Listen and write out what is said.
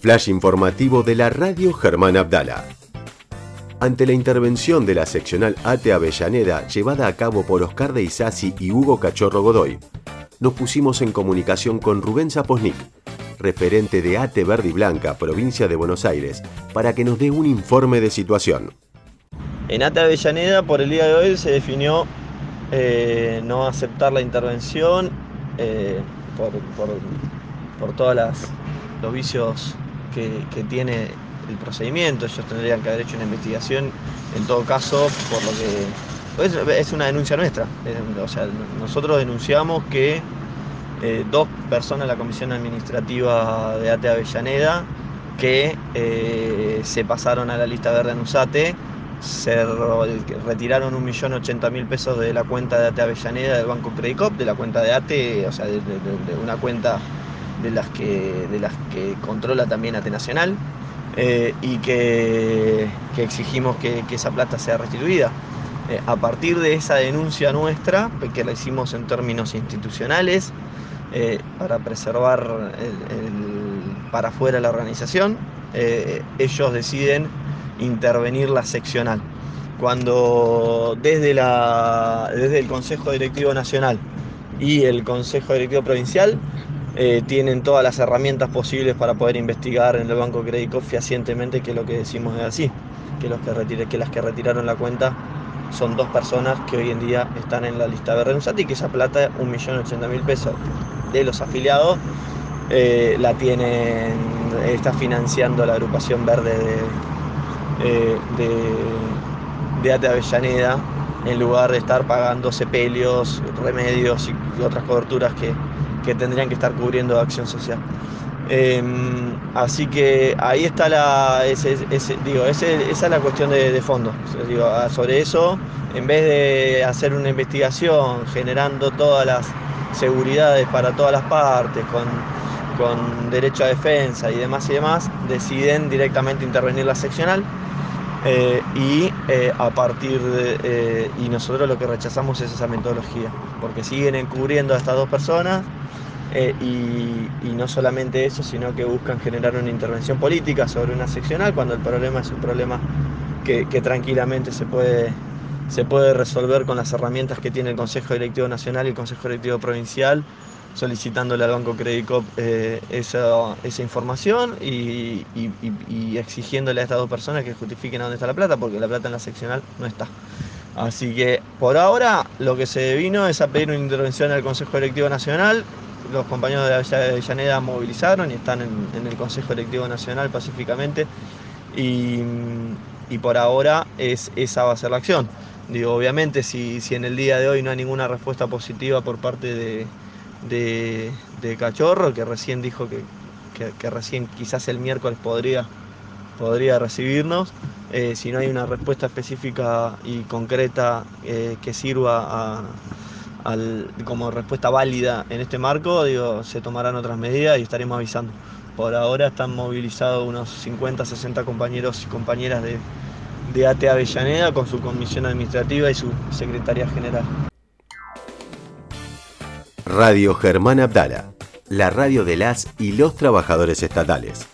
Flash informativo de la radio Germán Abdala. Ante la intervención de la seccional ATE Avellaneda llevada a cabo por Oscar de Isasi y Hugo Cachorro Godoy, nos pusimos en comunicación con Rubén Zaposnik, referente de ATE Verde y Blanca, provincia de Buenos Aires, para que nos dé un informe de situación. En ATE Avellaneda, por el día de hoy, se definió eh, no aceptar la intervención eh, por, todos los vicios que, tiene el procedimiento, ellos tendrían que haber hecho una investigación, en todo caso, por lo que... Es, una denuncia nuestra, o sea, nosotros denunciamos que eh, dos personas de la Comisión Administrativa de ATE Avellaneda que eh, se pasaron a la lista verde en USATE, se retiraron un millón ochenta mil pesos de la cuenta de ATE Avellaneda del Banco Credicop, de la cuenta de ATE, o sea, de, una cuenta de las que, de las que controla también ATE Nacional. Eh, y que, exigimos que, esa plata sea restituida. Eh, a partir de esa denuncia nuestra, que la hicimos en términos institucionales, eh, para preservar para afuera la organización, ellos deciden intervenir la seccional. Cuando desde, la, desde el Consejo Directivo Nacional y el Consejo Directivo Provincial eh, tienen todas las herramientas posibles para poder investigar en el Banco Crédito fehacientemente que lo que decimos es así, que, los que, que las que retiraron la cuenta son dos personas que hoy en día están en la lista de Renusati y que esa plata, 1.080.000 pesos de los afiliados, eh, la tienen, está financiando la agrupación verde de, eh, de, de Ate Avellaneda en lugar de estar pagando sepelios, remedios y otras coberturas que, que tendrían que estar cubriendo acción social. Em, así que ahí está la, digo, esa es la cuestión de, fondo. Ah, sobre eso, en vez de hacer una investigación generando todas las seguridades para todas las partes, con, derecho a defensa y demás y demás, deciden directamente intervenir la seccional. Eh, y eh, a partir eh, y nosotros lo que rechazamos es esa metodología, porque siguen encubriendo a estas dos personas, y, no solamente eso, sino que buscan generar una intervención política sobre una seccional cuando el problema es un problema que, tranquilamente se puede, se puede resolver con las herramientas que tiene el Consejo Directivo Nacional y el Consejo Directivo Provincial, solicitándole al Banco Credicop eh, esa, información y, y, exigiéndole a estas dos personas que justifiquen a dónde está la plata, porque la plata en la seccional no está. Así que por ahora lo que se vino es a pedir una intervención al Consejo Directivo Nacional los compañeros de Avellaneda movilizaron y están en, el Consejo Electivo Nacional pacíficamente y, por ahora es, esa va a ser la acción. Digo, obviamente si, si, en el día de hoy no hay ninguna respuesta positiva por parte de, de, Cachorro, que recién dijo que, que, recién quizás el miércoles podría, podría recibirnos, eh, si no hay una respuesta específica y concreta eh, que sirva a como respuesta válida en este marco, digo, se tomarán otras medidas y estaremos avisando. Por ahora están movilizados unos 50, 60 compañeros y compañeras de, de AT Avellaneda con su comisión administrativa y su secretaria general. Radio Germán Abdala, la radio de las y los trabajadores estatales.